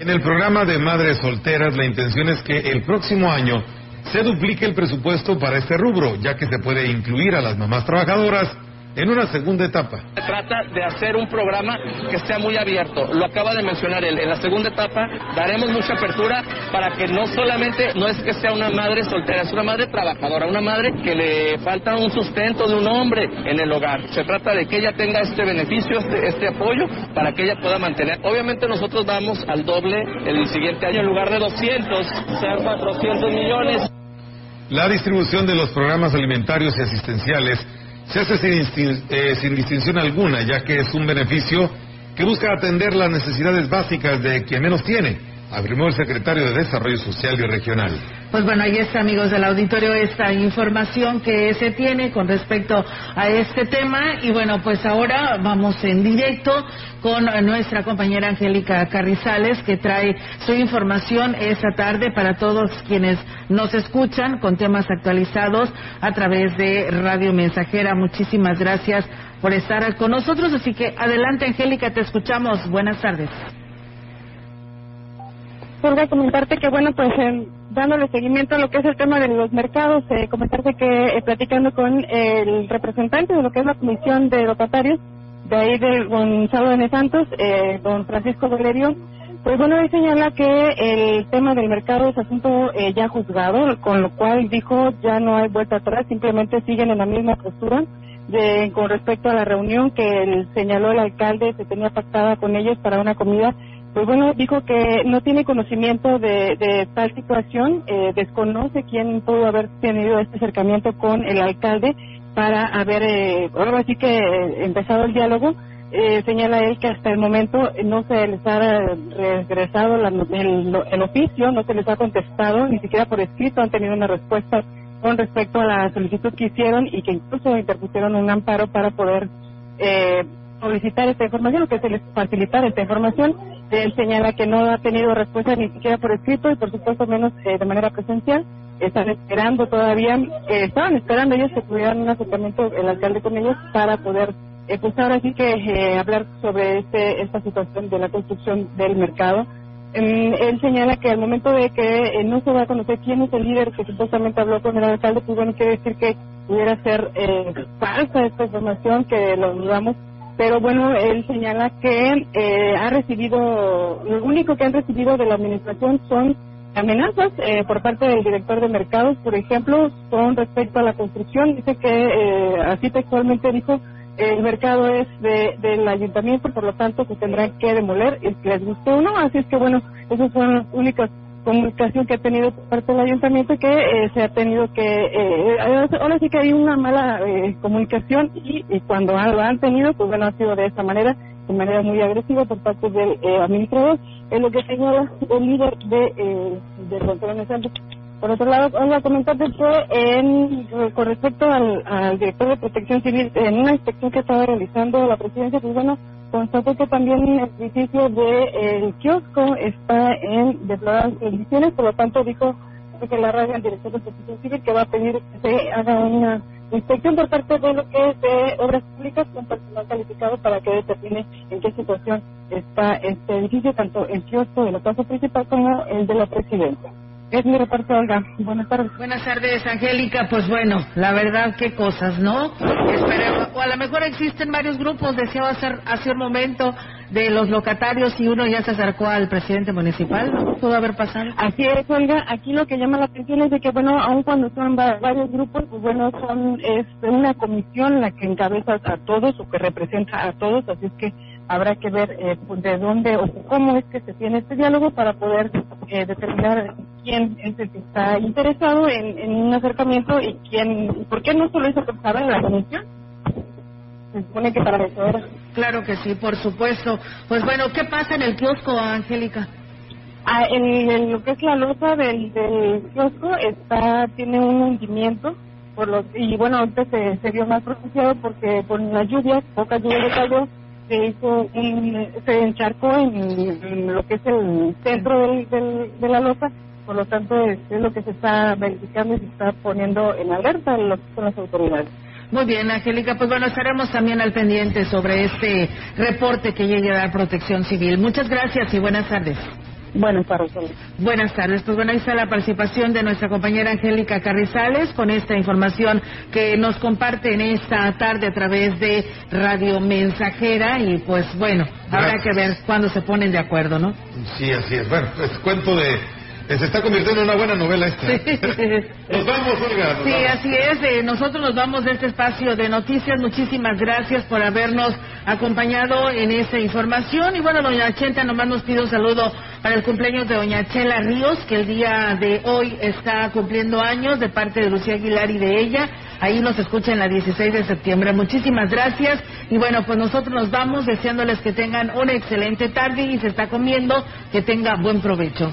En el programa de Madres Solteras, la intención es que el próximo año se duplique el presupuesto para este rubro, ya que se puede incluir a las mamás trabajadoras en una segunda etapa. Se trata de hacer un programa que sea muy abierto. Lo acaba de mencionar él. En la segunda etapa daremos mucha apertura para que no solamente, no es que sea una madre soltera, es una madre trabajadora, una madre que le falta un sustento de un hombre en el hogar. Se trata de que ella tenga este beneficio, este, este apoyo, para que ella pueda mantener. Obviamente nosotros vamos al doble el siguiente año, en lugar de 200, sean 400 millones. La distribución de los programas alimentarios y asistenciales se hace sin, eh, sin distinción alguna, ya que es un beneficio que busca atender las necesidades básicas de quien menos tiene, afirmó el secretario de Desarrollo Social y Regional. Pues bueno, ahí está, amigos del auditorio, esta información que se tiene con respecto a este tema. Y bueno, pues ahora vamos en directo con nuestra compañera Angélica Carrizales, que trae su información esta tarde para todos quienes nos escuchan con temas actualizados a través de Radio Mensajera. Muchísimas gracias por estar con nosotros. Así que adelante, Angélica, te escuchamos. Buenas tardes. Solo comentarte que, bueno, pues dándole seguimiento a lo que es el tema de los mercados, eh, comentarte que eh, platicando con el representante de lo que es la Comisión de Locatarios, de ahí de Gonzalo de Santos, eh, don Francisco Valerio, pues bueno, él señala que el tema del mercado es asunto eh, ya juzgado, con lo cual dijo ya no hay vuelta atrás, simplemente siguen en la misma postura de, con respecto a la reunión que el, señaló el alcalde, se tenía pactada con ellos para una comida pues bueno, dijo que no tiene conocimiento de, tal situación, eh, desconoce quién pudo haber tenido este acercamiento con el alcalde para haber, eh, ahora sí que eh, empezado el diálogo. Eh, señala él que hasta el momento no se les ha regresado el, el, oficio, no se les ha contestado, ni siquiera por escrito han tenido una respuesta con respecto a la solicitud que hicieron y que incluso interpusieron un amparo para poder eh, solicitar esta información que se les facilitar esta información. Él señala que no ha tenido respuesta ni siquiera por escrito y por supuesto menos eh, de manera presencial. Están esperando todavía, eh, estaban esperando ellos que tuvieran un acercamiento el alcalde con ellos para poder, eh, pues ahora sí que eh, hablar sobre este, esta situación de la construcción del mercado. Mm, él señala que al momento de que no se va a conocer quién es el líder que supuestamente habló con el alcalde, pues bueno, quiere decir que pudiera ser falsa esta información, que lo dudamos pero bueno, él señala que eh, ha recibido, lo único que han recibido de la administración son amenazas eh, por parte del director de mercados, por ejemplo, con respecto a la construcción. Dice que, eh, así textualmente dijo, el mercado es de, del ayuntamiento, por lo tanto se tendrá que demoler, que les guste o no. Así es que, bueno, esas son las únicas comunicación que ha tenido por parte del ayuntamiento que eh, se ha tenido que eh, ahora sí que hay una mala eh, comunicación y, cuando lo han tenido pues bueno ha sido de esta manera de manera muy agresiva por parte del administrador. Es lo que señala el líder de de control por otro lado, voy a comentarte que en, con respecto al, director de Protección Civil, en una inspección que estaba realizando la presidencia, pues bueno, constató que también el edificio del kiosco está en deplorables condiciones, por lo tanto dijo que la radio al director de Protección Civil que va a pedir que se haga una inspección por parte de lo que es de obras públicas con personal calificado para que determine en qué situación está este edificio, tanto el kiosco de la plaza principal como el de la presidencia. Es mi reporte, Olga. Buenas tardes. Buenas tardes, Angélica. Pues bueno, la verdad, qué cosas, ¿no? Esperemos. O a lo mejor existen varios grupos, decía hace, hace un momento, de los locatarios y uno ya se acercó al presidente municipal, ¿no? ¿Pudo haber pasado? Así es, Olga. Aquí lo que llama la atención es de que, bueno, aun cuando son varios grupos, pues bueno, son es una comisión la que encabeza a todos o que representa a todos, así es que habrá que ver eh, de dónde o cómo es que se tiene este diálogo para poder eh, determinar quién es el que está interesado en, un acercamiento y quién, por qué no solo eso que estaba en la comisión. Se supone que para eso era. Claro que sí, por supuesto. Pues bueno, ¿qué pasa en el kiosco, Angélica? Ah, en, lo que es la losa del, del kiosco está tiene un hundimiento por los y bueno antes se, se vio más pronunciado porque con la lluvia poca lluvia cayó se hizo se encharcó en, lo que es el centro del, de la losa por lo tanto es, lo que se está verificando y se está poniendo en alerta con las autoridades. Muy bien, Angélica, pues bueno, estaremos también al pendiente sobre este reporte que llegue a dar Protección Civil. Muchas gracias y buenas tardes. Buenas tardes. Buenas tardes. Pues bueno, ahí está la participación de nuestra compañera Angélica Carrizales con esta información que nos comparte en esta tarde a través de Radio Mensajera y pues bueno, habrá que ver cuándo se ponen de acuerdo, ¿no? Sí, así es. Bueno, es cuento de se está convirtiendo en una buena novela esta. nos vamos, Olga. sí, así es. Eh, nosotros nos vamos de este espacio de noticias. Muchísimas gracias por habernos acompañado en esta información. Y bueno, doña Chenta nomás nos pide un saludo para el cumpleaños de doña Chela Ríos, que el día de hoy está cumpliendo años de parte de Lucía Aguilar y de ella. Ahí nos escuchan la 16 de septiembre. Muchísimas gracias. Y bueno, pues nosotros nos vamos deseándoles que tengan una excelente tarde y se está comiendo, que tenga buen provecho.